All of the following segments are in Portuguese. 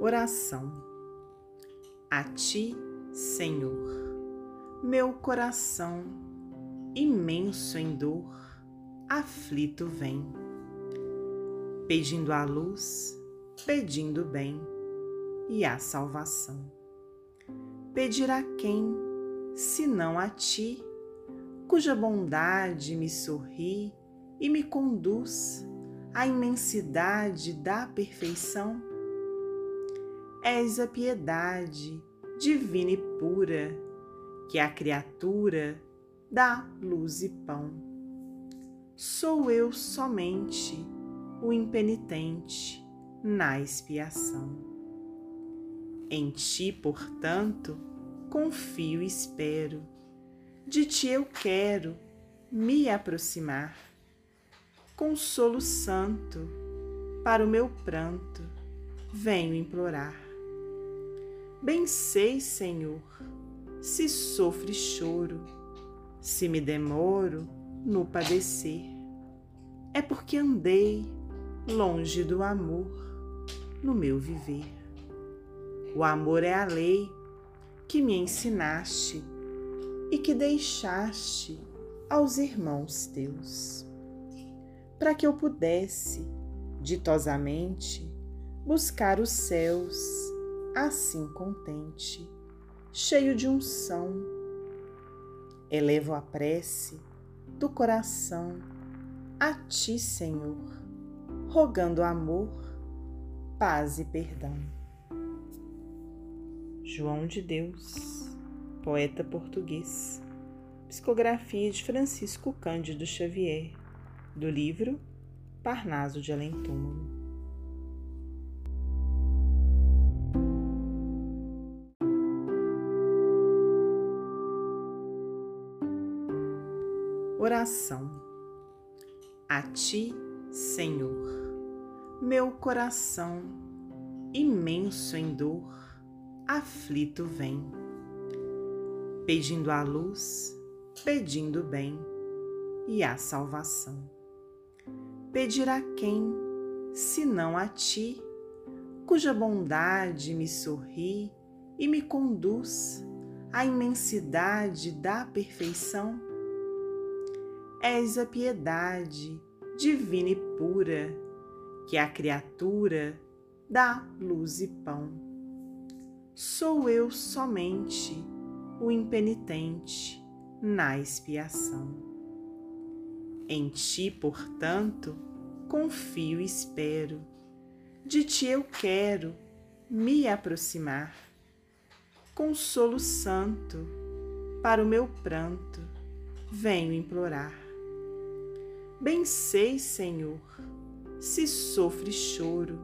Oração a Ti, Senhor, meu coração, imenso em dor, aflito vem, pedindo a luz, pedindo bem e a salvação. Pedir a quem, senão a Ti, cuja bondade me sorri e me conduz à imensidade da perfeição? És a piedade divina e pura, que a criatura dá luz e pão. Sou eu somente o impenitente na expiação. Em ti, portanto, confio e espero, de ti eu quero me aproximar. Consolo santo para o meu pranto, venho implorar. Bem sei, Senhor, se sofre choro, se me demoro no padecer, é porque andei longe do amor no meu viver. O amor é a lei que me ensinaste e que deixaste aos irmãos teus, para que eu pudesse ditosamente buscar os céus assim contente, cheio de unção. Elevo a prece do coração a ti, Senhor, rogando amor, paz e perdão. João de Deus, poeta português. Psicografia de Francisco Cândido Xavier, do livro Parnaso de Além Túmulo. Oração a Ti, Senhor, meu coração, imenso em dor, aflito vem, pedindo a luz, pedindo bem e a salvação. Pedir a quem, senão a Ti, cuja bondade me sorri e me conduz à imensidade da perfeição? És a piedade divina e pura, que a criatura dá luz e pão. Sou eu somente o impenitente na expiação. Em ti, portanto, confio e espero, de ti eu quero me aproximar. Consolo santo para o meu pranto, venho implorar Bem sei, Senhor, se sofre choro,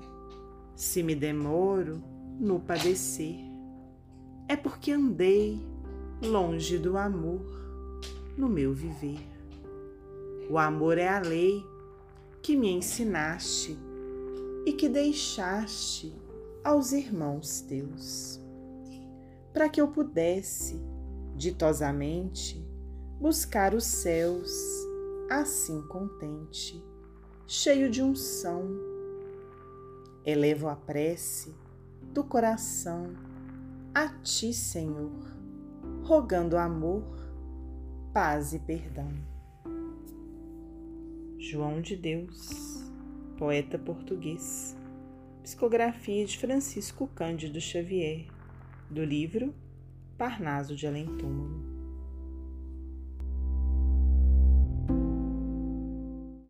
se me demoro no padecer, é porque andei longe do amor no meu viver. O amor é a lei que me ensinaste e que deixaste aos irmãos teus, para que eu pudesse, ditosamente, buscar os céus assim contente, cheio de unção. Elevo a prece do coração a ti, Senhor, rogando amor, paz e perdão. João de Deus, poeta português. Psicografia de Francisco Cândido Xavier, do livro Parnaso de Além Túmulo.